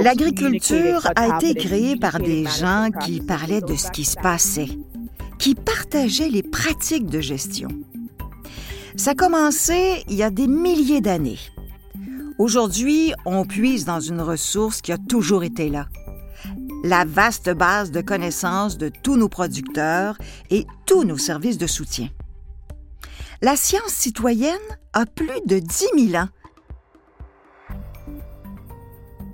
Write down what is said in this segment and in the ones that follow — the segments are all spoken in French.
L'agriculture a été créée par des gens qui parlaient de ce qui se passait, qui partageaient les pratiques de gestion. Ça a commencé il y a des milliers d'années. Aujourd'hui, on puise dans une ressource qui a toujours été là. La vaste base de connaissances de tous nos producteurs et tous nos services de soutien. La science citoyenne a plus de 10 000 ans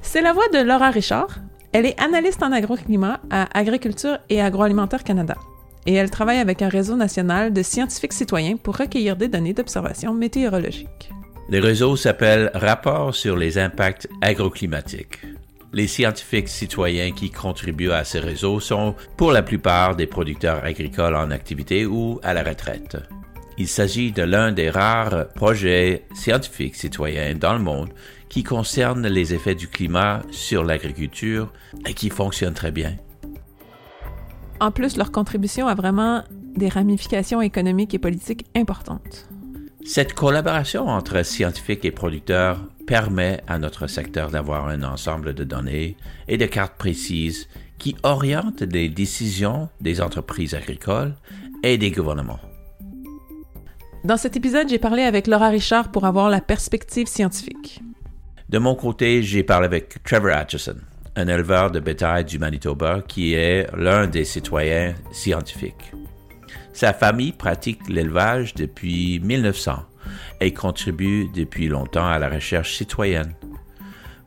c'est la voix de Laura Richard. Elle est analyste en agroclimat à Agriculture et Agroalimentaire Canada. Et elle travaille avec un réseau national de scientifiques citoyens pour recueillir des données d'observation météorologique. Le réseau s'appelle Rapport sur les impacts agroclimatiques. Les scientifiques citoyens qui contribuent à ce réseau sont pour la plupart des producteurs agricoles en activité ou à la retraite. Il s'agit de l'un des rares projets scientifiques citoyens dans le monde qui concerne les effets du climat sur l'agriculture et qui fonctionne très bien. En plus, leur contribution a vraiment des ramifications économiques et politiques importantes. Cette collaboration entre scientifiques et producteurs permet à notre secteur d'avoir un ensemble de données et de cartes précises qui orientent les décisions des entreprises agricoles et des gouvernements. Dans cet épisode, j'ai parlé avec Laura Richard pour avoir la perspective scientifique. De mon côté, j'ai parlé avec Trevor Atchison, un éleveur de bétail du Manitoba qui est l'un des citoyens scientifiques. Sa famille pratique l'élevage depuis 1900 et contribue depuis longtemps à la recherche citoyenne.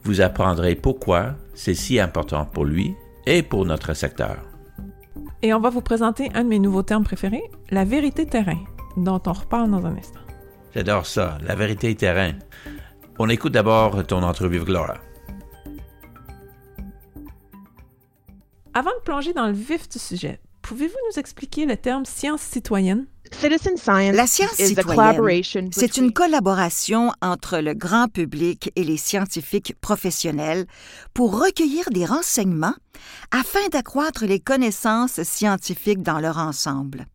Vous apprendrez pourquoi c'est si important pour lui et pour notre secteur. Et on va vous présenter un de mes nouveaux termes préférés, la vérité terrain, dont on reparle dans un instant. J'adore ça, la vérité terrain. On écoute d'abord ton entrevue avec Laura. Avant de plonger dans le vif du sujet, pouvez-vous nous expliquer le terme science citoyenne? La science citoyenne, c'est une collaboration entre le grand public et les scientifiques professionnels pour recueillir des renseignements afin d'accroître les connaissances scientifiques dans leur ensemble.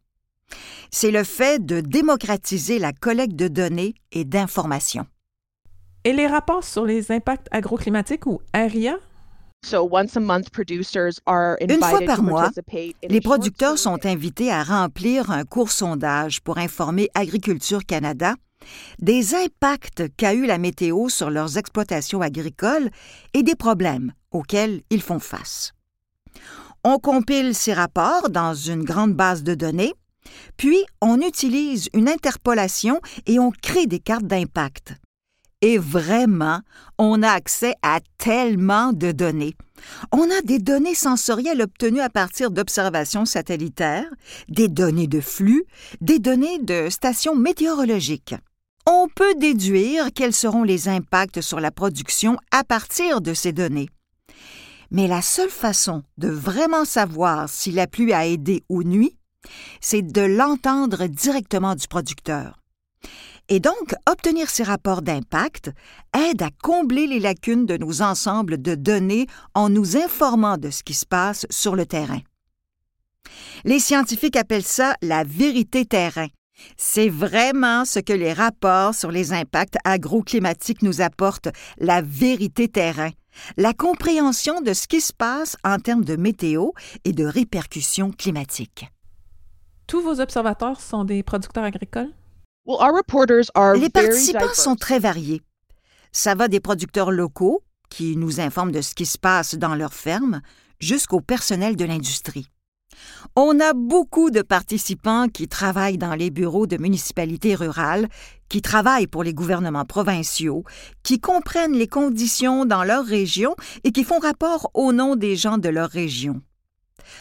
C'est le fait de démocratiser la collecte de données et d'informations. Et les rapports sur les impacts agroclimatiques ou ARIA? Une fois par mois, les producteurs sont invités à remplir un court sondage pour informer Agriculture Canada des impacts qu'a eu la météo sur leurs exploitations agricoles et des problèmes auxquels ils font face. On compile ces rapports dans une grande base de données, puis on utilise une interpolation et on crée des cartes d'impact. Et vraiment, on a accès à tellement de données. On a des données sensorielles obtenues à partir d'observations satellitaires, des données de flux, des données de stations météorologiques. On peut déduire quels seront les impacts sur la production à partir de ces données. Mais la seule façon de vraiment savoir si la pluie a aidé ou nuit, c'est de l'entendre directement du producteur. Et donc, obtenir ces rapports d'impact aide à combler les lacunes de nos ensembles de données en nous informant de ce qui se passe sur le terrain. Les scientifiques appellent ça la vérité terrain. C'est vraiment ce que les rapports sur les impacts agroclimatiques nous apportent, la vérité terrain, la compréhension de ce qui se passe en termes de météo et de répercussions climatiques. Tous vos observateurs sont des producteurs agricoles? Les participants sont très variés. Ça va des producteurs locaux, qui nous informent de ce qui se passe dans leurs fermes, jusqu'au personnel de l'industrie. On a beaucoup de participants qui travaillent dans les bureaux de municipalités rurales, qui travaillent pour les gouvernements provinciaux, qui comprennent les conditions dans leur région et qui font rapport au nom des gens de leur région.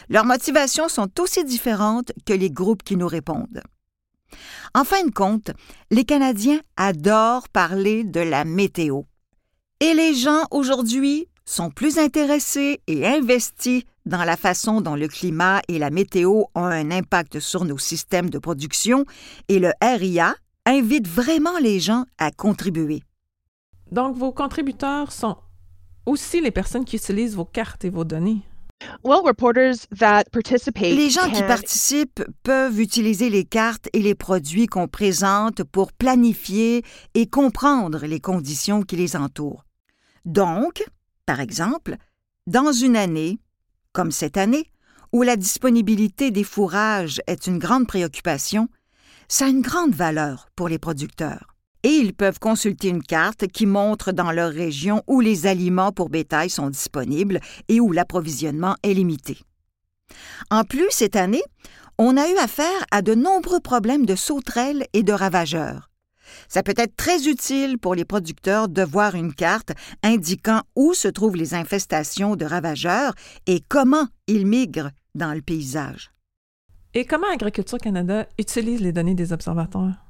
Leurs motivations sont aussi différentes que les groupes qui nous répondent. En fin de compte, les Canadiens adorent parler de la météo. Et les gens aujourd'hui sont plus intéressés et investis dans la façon dont le climat et la météo ont un impact sur nos systèmes de production et le RIA invite vraiment les gens à contribuer. Donc vos contributeurs sont aussi les personnes qui utilisent vos cartes et vos données. Les gens qui participent peuvent utiliser les cartes et les produits qu'on présente pour planifier et comprendre les conditions qui les entourent. Donc, par exemple, dans une année, comme cette année, où la disponibilité des fourrages est une grande préoccupation, ça a une grande valeur pour les producteurs. Et ils peuvent consulter une carte qui montre dans leur région où les aliments pour bétail sont disponibles et où l'approvisionnement est limité. En plus, cette année, on a eu affaire à de nombreux problèmes de sauterelles et de ravageurs. Ça peut être très utile pour les producteurs de voir une carte indiquant où se trouvent les infestations de ravageurs et comment ils migrent dans le paysage. Et comment Agriculture Canada utilise les données des observateurs?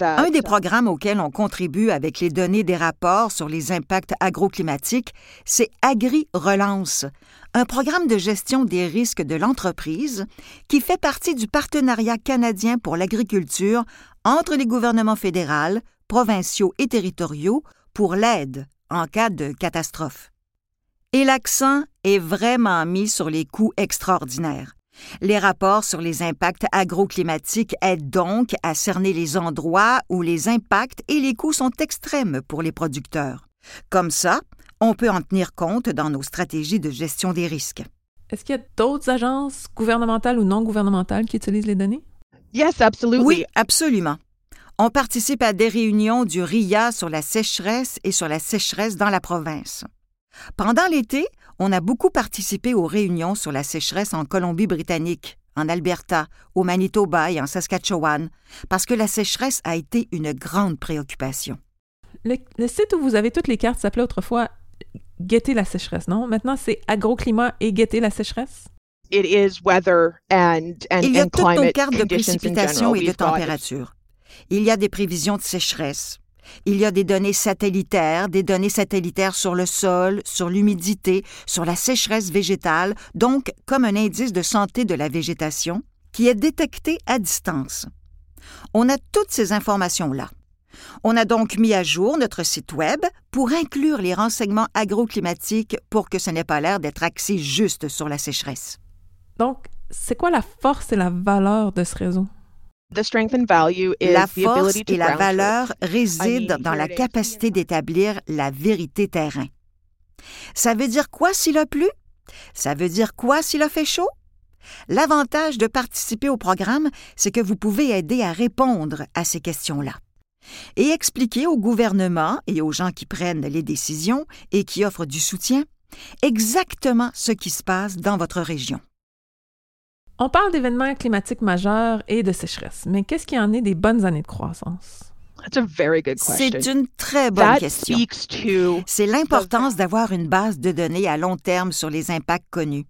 Un des programmes auxquels on contribue avec les données des rapports sur les impacts agroclimatiques, c'est Agri-Relance, un programme de gestion des risques de l'entreprise qui fait partie du partenariat canadien pour l'agriculture entre les gouvernements fédéraux, provinciaux et territoriaux pour l'aide en cas de catastrophe. Et l'accent est vraiment mis sur les coûts extraordinaires. Les rapports sur les impacts agroclimatiques aident donc à cerner les endroits où les impacts et les coûts sont extrêmes pour les producteurs. Comme ça, on peut en tenir compte dans nos stratégies de gestion des risques. Est-ce qu'il y a d'autres agences gouvernementales ou non gouvernementales qui utilisent les données? Yes, absolutely. Oui, absolument. On participe à des réunions du RIA sur la sécheresse et sur la sécheresse dans la province. Pendant l'été, on a beaucoup participé aux réunions sur la sécheresse en Colombie-Britannique, en Alberta, au Manitoba et en Saskatchewan, parce que la sécheresse a été une grande préoccupation. Le, site où vous avez toutes les cartes s'appelait autrefois Guetter la sécheresse, non? Maintenant, c'est agroclimat et guetter la sécheresse? It is weather and, and, Il y a toutes nos cartes de précipitation et de température. Il y a des prévisions de sécheresse, il y a des données satellitaires, des données satellitaires sur le sol, sur l'humidité, sur la sécheresse végétale, donc comme un indice de santé de la végétation, qui est détecté à distance. On a toutes ces informations-là. On a donc mis à jour notre site Web pour inclure les renseignements agroclimatiques pour que ce n'ait pas l'air d'être axé juste sur la sécheresse. Donc, c'est quoi la force et la valeur de ce réseau? La force et la valeur résident dans la capacité d'établir la vérité terrain. Ça veut dire quoi s'il a plu? Ça veut dire quoi s'il a fait chaud? L'avantage de participer au programme, c'est que vous pouvez aider à répondre à ces questions-là et expliquer au gouvernement et aux gens qui prennent les décisions et qui offrent du soutien exactement ce qui se passe dans votre région. On parle d'événements climatiques majeurs et de sécheresse, mais qu'est-ce qui en est des bonnes années de croissance? C'est une très bonne question. C'est l'importance d'avoir une base de données à long terme sur les impacts connus.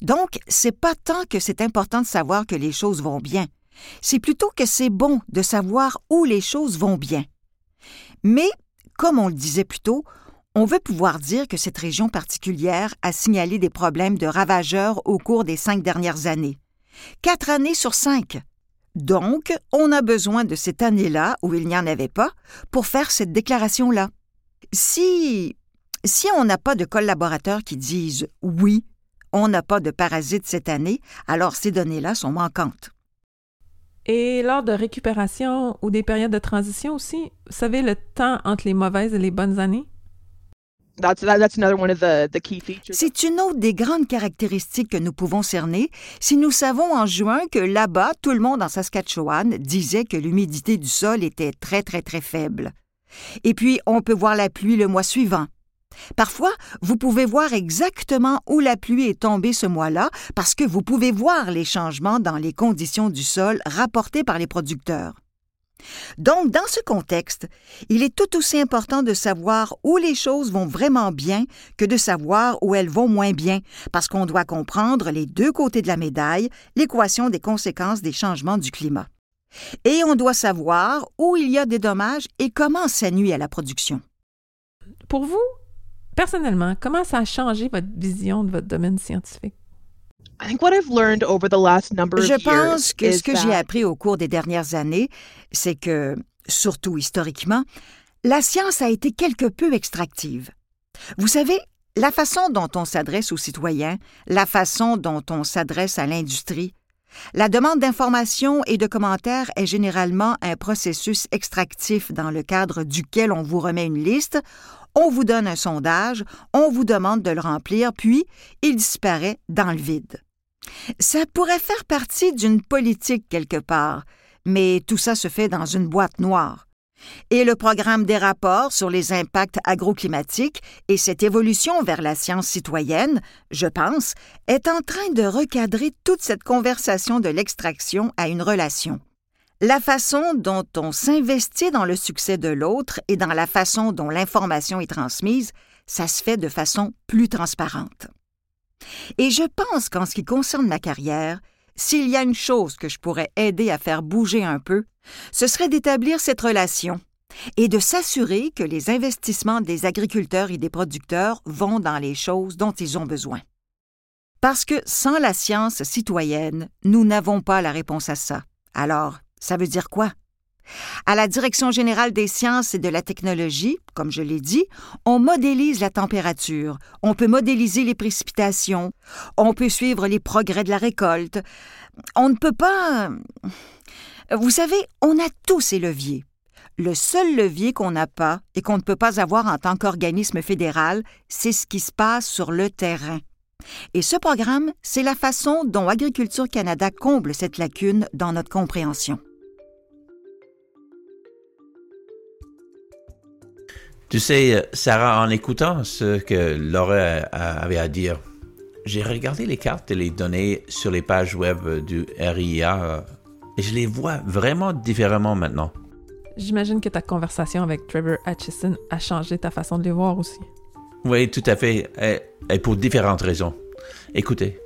Donc, c'est pas tant que c'est important de savoir que les choses vont bien, c'est plutôt que c'est bon de savoir où les choses vont bien. Mais, comme on le disait plus tôt, on veut pouvoir dire que cette région particulière a signalé des problèmes de ravageurs au cours des cinq dernières années. Quatre années sur cinq. Donc, on a besoin de cette année-là, où il n'y en avait pas, pour faire cette déclaration-là. Si. Si on n'a pas de collaborateurs qui disent oui, on n'a pas de parasites cette année, alors ces données-là sont manquantes. Et lors de récupération ou des périodes de transition aussi, vous savez le temps entre les mauvaises et les bonnes années? C'est une autre des grandes caractéristiques que nous pouvons cerner si nous savons en juin que là-bas, tout le monde en Saskatchewan disait que l'humidité du sol était très, très, très faible. Et puis, on peut voir la pluie le mois suivant. Parfois, vous pouvez voir exactement où la pluie est tombée ce mois-là parce que vous pouvez voir les changements dans les conditions du sol rapportés par les producteurs. Donc, dans ce contexte, il est tout aussi important de savoir où les choses vont vraiment bien que de savoir où elles vont moins bien, parce qu'on doit comprendre les deux côtés de la médaille, l'équation des conséquences des changements du climat. Et on doit savoir où il y a des dommages et comment ça nuit à la production. Pour vous, personnellement, comment ça a changé votre vision de votre domaine scientifique? Je pense que ce que j'ai appris au cours des dernières années, c'est que, surtout historiquement, la science a été quelque peu extractive. Vous savez, la façon dont on s'adresse aux citoyens, la façon dont on s'adresse à l'industrie, La demande d'informations et de commentaires est généralement un processus extractif dans le cadre duquel on vous remet une liste, on vous donne un sondage, on vous demande de le remplir, puis il disparaît dans le vide. Ça pourrait faire partie d'une politique quelque part, mais tout ça se fait dans une boîte noire. Et le programme des rapports sur les impacts agroclimatiques et cette évolution vers la science citoyenne, je pense, est en train de recadrer toute cette conversation de l'extraction à une relation. La façon dont on s'investit dans le succès de l'autre et dans la façon dont l'information est transmise, ça se fait de façon plus transparente. Et je pense qu'en ce qui concerne ma carrière, s'il y a une chose que je pourrais aider à faire bouger un peu, ce serait d'établir cette relation et de s'assurer que les investissements des agriculteurs et des producteurs vont dans les choses dont ils ont besoin. Parce que sans la science citoyenne, nous n'avons pas la réponse à ça. Alors, ça veut dire quoi? À la Direction générale des sciences et de la technologie, comme je l'ai dit, on modélise la température, on peut modéliser les précipitations, on peut suivre les progrès de la récolte. On ne peut pas... Vous savez, on a tous ces leviers. Le seul levier qu'on n'a pas et qu'on ne peut pas avoir en tant qu'organisme fédéral, c'est ce qui se passe sur le terrain. Et ce programme, c'est la façon dont Agriculture Canada comble cette lacune dans notre compréhension. Tu sais, Sarah, en écoutant ce que Laura avait à dire, j'ai regardé les cartes et les données sur les pages web du RIA et je les vois vraiment différemment maintenant. J'imagine que ta conversation avec Trevor Atchison a changé ta façon de les voir aussi. Oui, tout à fait, et, pour différentes raisons. Écoutez,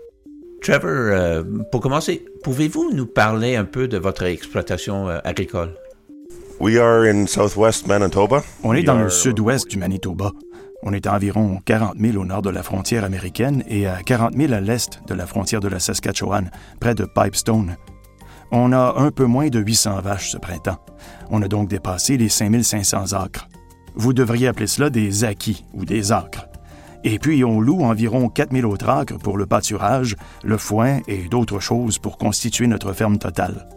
Trevor, euh, pour commencer, pouvez-vous nous parler un peu de votre exploitation euh, agricole? On est dans le sud-ouest du Manitoba. On est à environ 40 000 au nord de la frontière américaine et à 40 000 à l'est de la frontière de la Saskatchewan, près de Pipestone. On a un peu moins de 800 vaches ce printemps. On a donc dépassé les 5500 acres. Vous devriez appeler cela des acquis ou des acres. Et puis on loue environ 4000 autres acres pour le pâturage, le foin et d'autres choses pour constituer notre ferme totale.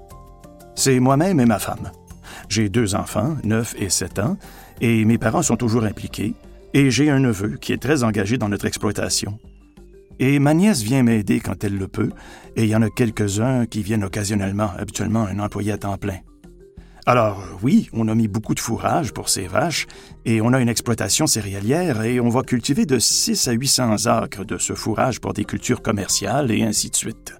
C'est moi-même et ma femme. J'ai deux enfants, 9 et 7 ans, et mes parents sont toujours impliqués, et j'ai un neveu qui est très engagé dans notre exploitation. Et ma nièce vient m'aider quand elle le peut, et il y en a quelques-uns qui viennent occasionnellement, habituellement un employé à temps plein. Alors oui, on a mis beaucoup de fourrage pour ces vaches, et on a une exploitation céréalière, et on va cultiver de 6 à 800 acres de ce fourrage pour des cultures commerciales, et ainsi de suite.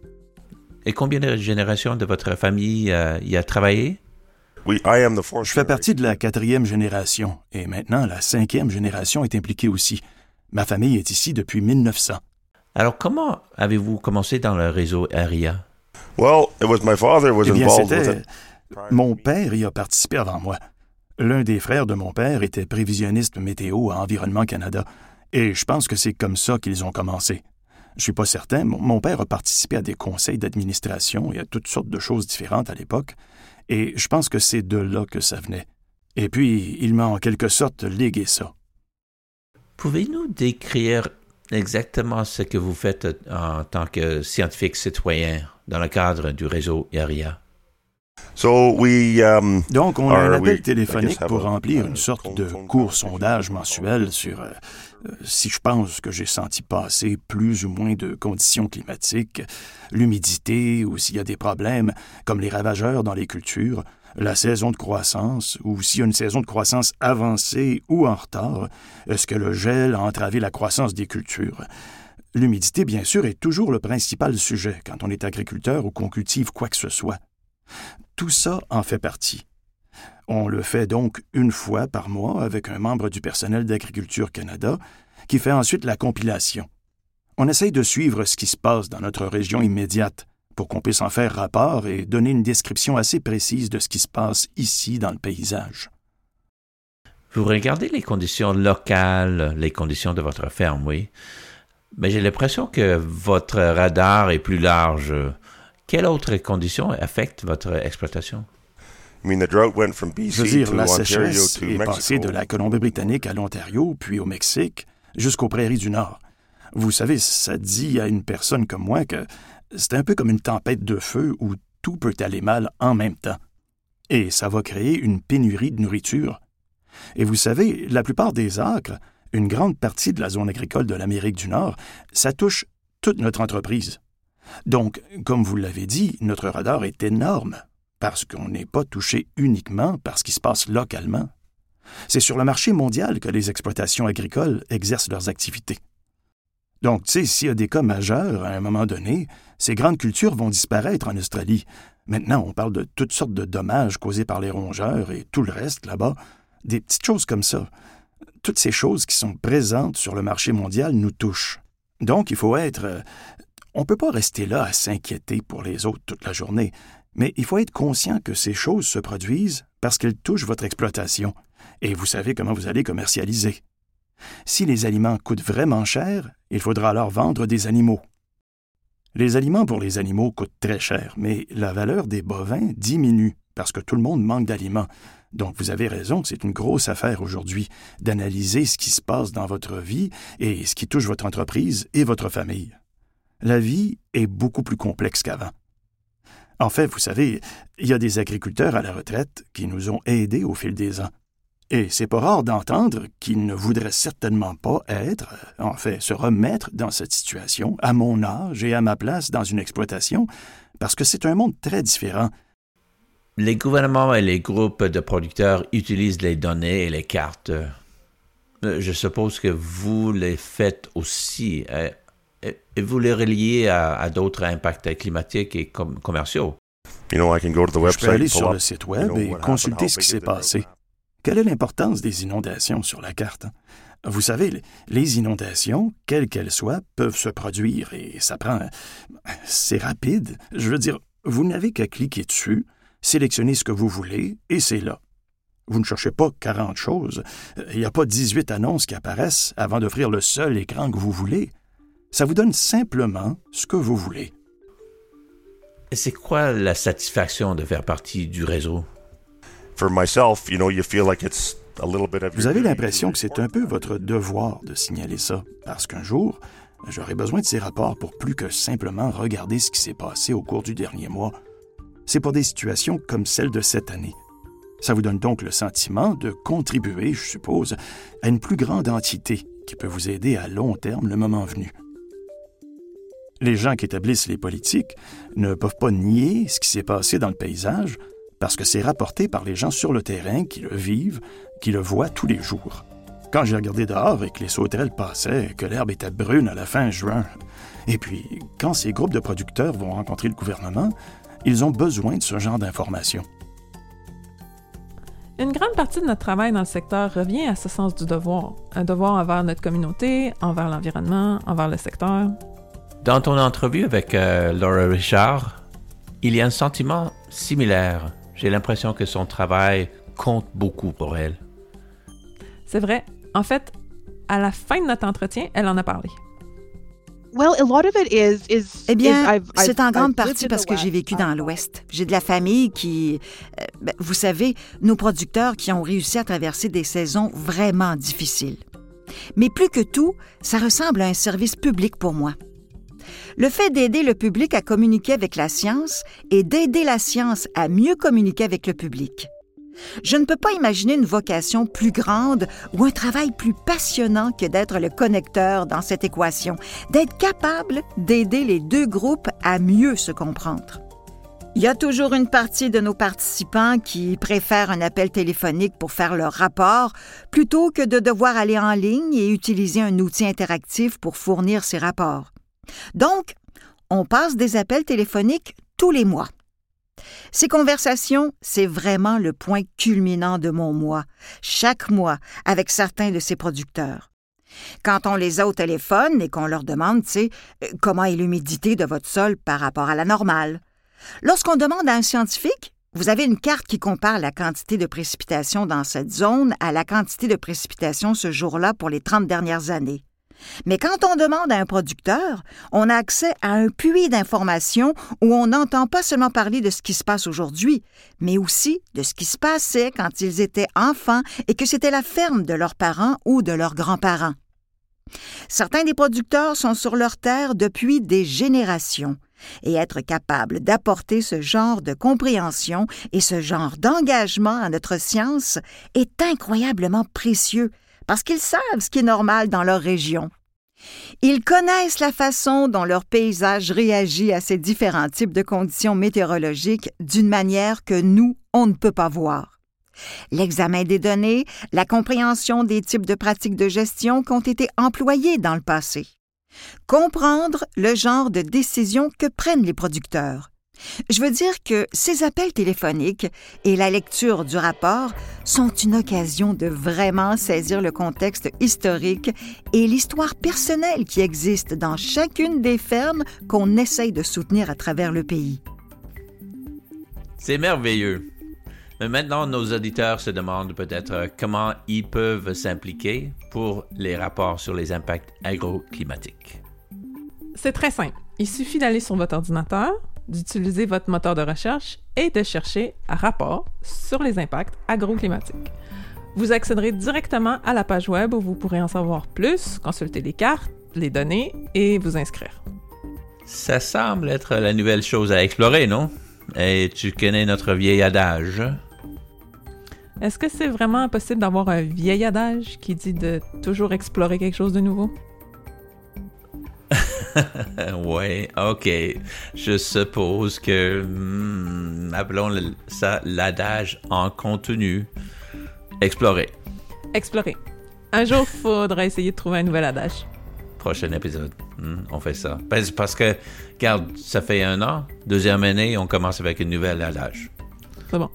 Et combien de générations de votre famille euh, y a travaillé? Je fais partie de la quatrième génération et maintenant la cinquième génération est impliquée aussi. Ma famille est ici depuis 1900. Alors comment avez-vous commencé dans le réseau ARIA? eh bien, c'était... Mon père y a participé avant moi. L'un des frères de mon père était prévisionniste météo à Environnement Canada, et je pense que c'est comme ça qu'ils ont commencé. Je suis pas certain, mon père a participé à des conseils d'administration et à toutes sortes de choses différentes à l'époque, et je pense que c'est de là que ça venait. Et puis, il m'a en quelque sorte légué ça. Pouvez-nous décrire exactement ce que vous faites en tant que scientifique citoyen dans le cadre du réseau IARIA? Um, Donc, on a un appel téléphonique pour remplir une sorte de court sondage mensuel sur euh, euh, si je pense que j'ai senti passer plus ou moins de conditions climatiques, l'humidité ou s'il y a des problèmes comme les ravageurs dans les cultures, la saison de croissance ou s'il y a une saison de croissance avancée ou en retard, est-ce que le gel a entravé la croissance des cultures? L'humidité, bien sûr, est toujours le principal sujet quand on est agriculteur ou qu'on cultive quoi que ce soit. Tout ça en fait partie. On le fait donc une fois par mois avec un membre du personnel d'Agriculture Canada qui fait ensuite la compilation. On essaye de suivre ce qui se passe dans notre région immédiate pour qu'on puisse en faire rapport et donner une description assez précise de ce qui se passe ici dans le paysage. Vous regardez les conditions locales, les conditions de votre ferme, oui. Mais j'ai l'impression que votre radar est plus large. Quelles autres conditions affectent votre exploitation? Je veux dire, la sécheresse est passée de la Colombie-Britannique à l'Ontario, puis au Mexique, jusqu'aux prairies du Nord. Vous savez, ça dit à une personne comme moi que c'est un peu comme une tempête de feu où tout peut aller mal en même temps. Et ça va créer une pénurie de nourriture. Et vous savez, la plupart des acres, une grande partie de la zone agricole de l'Amérique du Nord, ça touche toute notre entreprise. Donc, comme vous l'avez dit, notre radar est énorme, parce qu'on n'est pas touché uniquement par ce qui se passe localement. C'est sur le marché mondial que les exploitations agricoles exercent leurs activités. Donc, tu sais, s'il y a des cas majeurs, à un moment donné, ces grandes cultures vont disparaître en Australie. Maintenant, on parle de toutes sortes de dommages causés par les rongeurs et tout le reste là-bas. Des petites choses comme ça. Toutes ces choses qui sont présentes sur le marché mondial nous touchent. Donc, il faut être... On ne peut pas rester là à s'inquiéter pour les autres toute la journée, mais il faut être conscient que ces choses se produisent parce qu'elles touchent votre exploitation, et vous savez comment vous allez commercialiser. Si les aliments coûtent vraiment cher, il faudra alors vendre des animaux. Les aliments pour les animaux coûtent très cher, mais la valeur des bovins diminue parce que tout le monde manque d'aliments. Donc vous avez raison, c'est une grosse affaire aujourd'hui d'analyser ce qui se passe dans votre vie et ce qui touche votre entreprise et votre famille. La vie est beaucoup plus complexe qu'avant. En fait, vous savez, il y a des agriculteurs à la retraite qui nous ont aidés au fil des ans. Et c'est pas rare d'entendre qu'ils ne voudraient certainement pas être, en fait, se remettre dans cette situation, à mon âge et à ma place dans une exploitation, parce que c'est un monde très différent. Les gouvernements et les groupes de producteurs utilisent les données et les cartes. Euh, je suppose que vous les faites aussi. Et vous les reliez à, d'autres impacts climatiques et commerciaux? Je peux aller sur le site web et consulter ce qui s'est passé. Quelle est l'importance des inondations sur la carte? Vous savez, les inondations, quelles qu'elles soient, peuvent se produire et ça prend... C'est rapide. Je veux dire, vous n'avez qu'à cliquer dessus, sélectionner ce que vous voulez et c'est là. Vous ne cherchez pas 40 choses. Il n'y a pas 18 annonces qui apparaissent avant d'offrir le seul écran que vous voulez. Ça vous donne simplement ce que vous voulez. Et c'est quoi la satisfaction de faire partie du réseau? Vous avez l'impression que c'est un peu votre devoir de signaler ça, parce qu'un jour, j'aurai besoin de ces rapports pour plus que simplement regarder ce qui s'est passé au cours du dernier mois. C'est pour des situations comme celle de cette année. Ça vous donne donc le sentiment de contribuer, je suppose, à une plus grande entité qui peut vous aider à long terme le moment venu. Les gens qui établissent les politiques ne peuvent pas nier ce qui s'est passé dans le paysage, parce que c'est rapporté par les gens sur le terrain qui le vivent, qui le voient tous les jours. Quand j'ai regardé dehors et que les sauterelles passaient, que l'herbe était brune à la fin juin, et puis quand ces groupes de producteurs vont rencontrer le gouvernement, ils ont besoin de ce genre d'informations. Une grande partie de notre travail dans le secteur revient à ce sens du devoir, un devoir envers notre communauté, envers l'environnement, envers le secteur. Dans ton entrevue avec euh, Laura Richard, il y a un sentiment similaire j'ai l'impression que son travail compte beaucoup pour elle. C'est vrai. En fait, à la fin de notre entretien, elle en a parlé. Eh bien, c'est en grande partie parce que j'ai vécu dans l'Ouest. J'ai de la famille qui... Euh, ben, vous savez, nos producteurs qui ont réussi à traverser des saisons vraiment difficiles. Mais plus que tout, ça ressemble à un service public pour moi le fait d'aider le public à communiquer avec la science et d'aider la science à mieux communiquer avec le public. Je ne peux pas imaginer une vocation plus grande ou un travail plus passionnant que d'être le connecteur dans cette équation, d'être capable d'aider les deux groupes à mieux se comprendre. Il y a toujours une partie de nos participants qui préfèrent un appel téléphonique pour faire leur rapport plutôt que de devoir aller en ligne et utiliser un outil interactif pour fournir ces rapports. Donc, on passe des appels téléphoniques tous les mois. Ces conversations, c'est vraiment le point culminant de mon mois, chaque mois, avec certains de ces producteurs. Quand on les a au téléphone et qu'on leur demande, tu sais, euh, comment est l'humidité de votre sol par rapport à la normale. Lorsqu'on demande à un scientifique, vous avez une carte qui compare la quantité de précipitation dans cette zone à la quantité de précipitation ce jour-là pour les 30 dernières années. Mais quand on demande à un producteur, on a accès à un puits d'informations où on n'entend pas seulement parler de ce qui se passe aujourd'hui, mais aussi de ce qui se passait quand ils étaient enfants et que c'était la ferme de leurs parents ou de leurs grands-parents. Certains des producteurs sont sur leur terre depuis des générations, Et être capable d'apporter ce genre de compréhension et ce genre d'engagement à notre science est incroyablement précieux parce qu'ils savent ce qui est normal dans leur région. Ils connaissent la façon dont leur paysage réagit à ces différents types de conditions météorologiques d'une manière que nous, on ne peut pas voir. L'examen des données, la compréhension des types de pratiques de gestion qui ont été employées dans le passé. Comprendre le genre de décisions que prennent les producteurs. Je veux dire que ces appels téléphoniques et la lecture du rapport sont une occasion de vraiment saisir le contexte historique et l'histoire personnelle qui existe dans chacune des fermes qu'on essaye de soutenir à travers le pays. C'est merveilleux. Mais maintenant, nos auditeurs se demandent peut-être comment ils peuvent s'impliquer pour les rapports sur les impacts agroclimatiques. C'est très simple. Il suffit d'aller sur votre ordinateur, d'utiliser votre moteur de recherche et de chercher un rapport sur les impacts agroclimatiques. Vous accéderez directement à la page web où vous pourrez en savoir plus, consulter les cartes, les données et vous inscrire. Ça semble être la nouvelle chose à explorer, non? Et tu connais notre vieil adage. Est-ce que c'est vraiment possible d'avoir un vieil adage qui dit de toujours explorer quelque chose de nouveau? ouais, ok. Je suppose que, hmm, appelons ça l'adage en contenu. Explorer. Explorer. Un jour, faudra essayer de trouver un nouvel adage. Prochain épisode. Hmm, on fait ça. Parce que, regarde, ça fait un an. Deuxième année, on commence avec une nouvelle adage. C'est bon.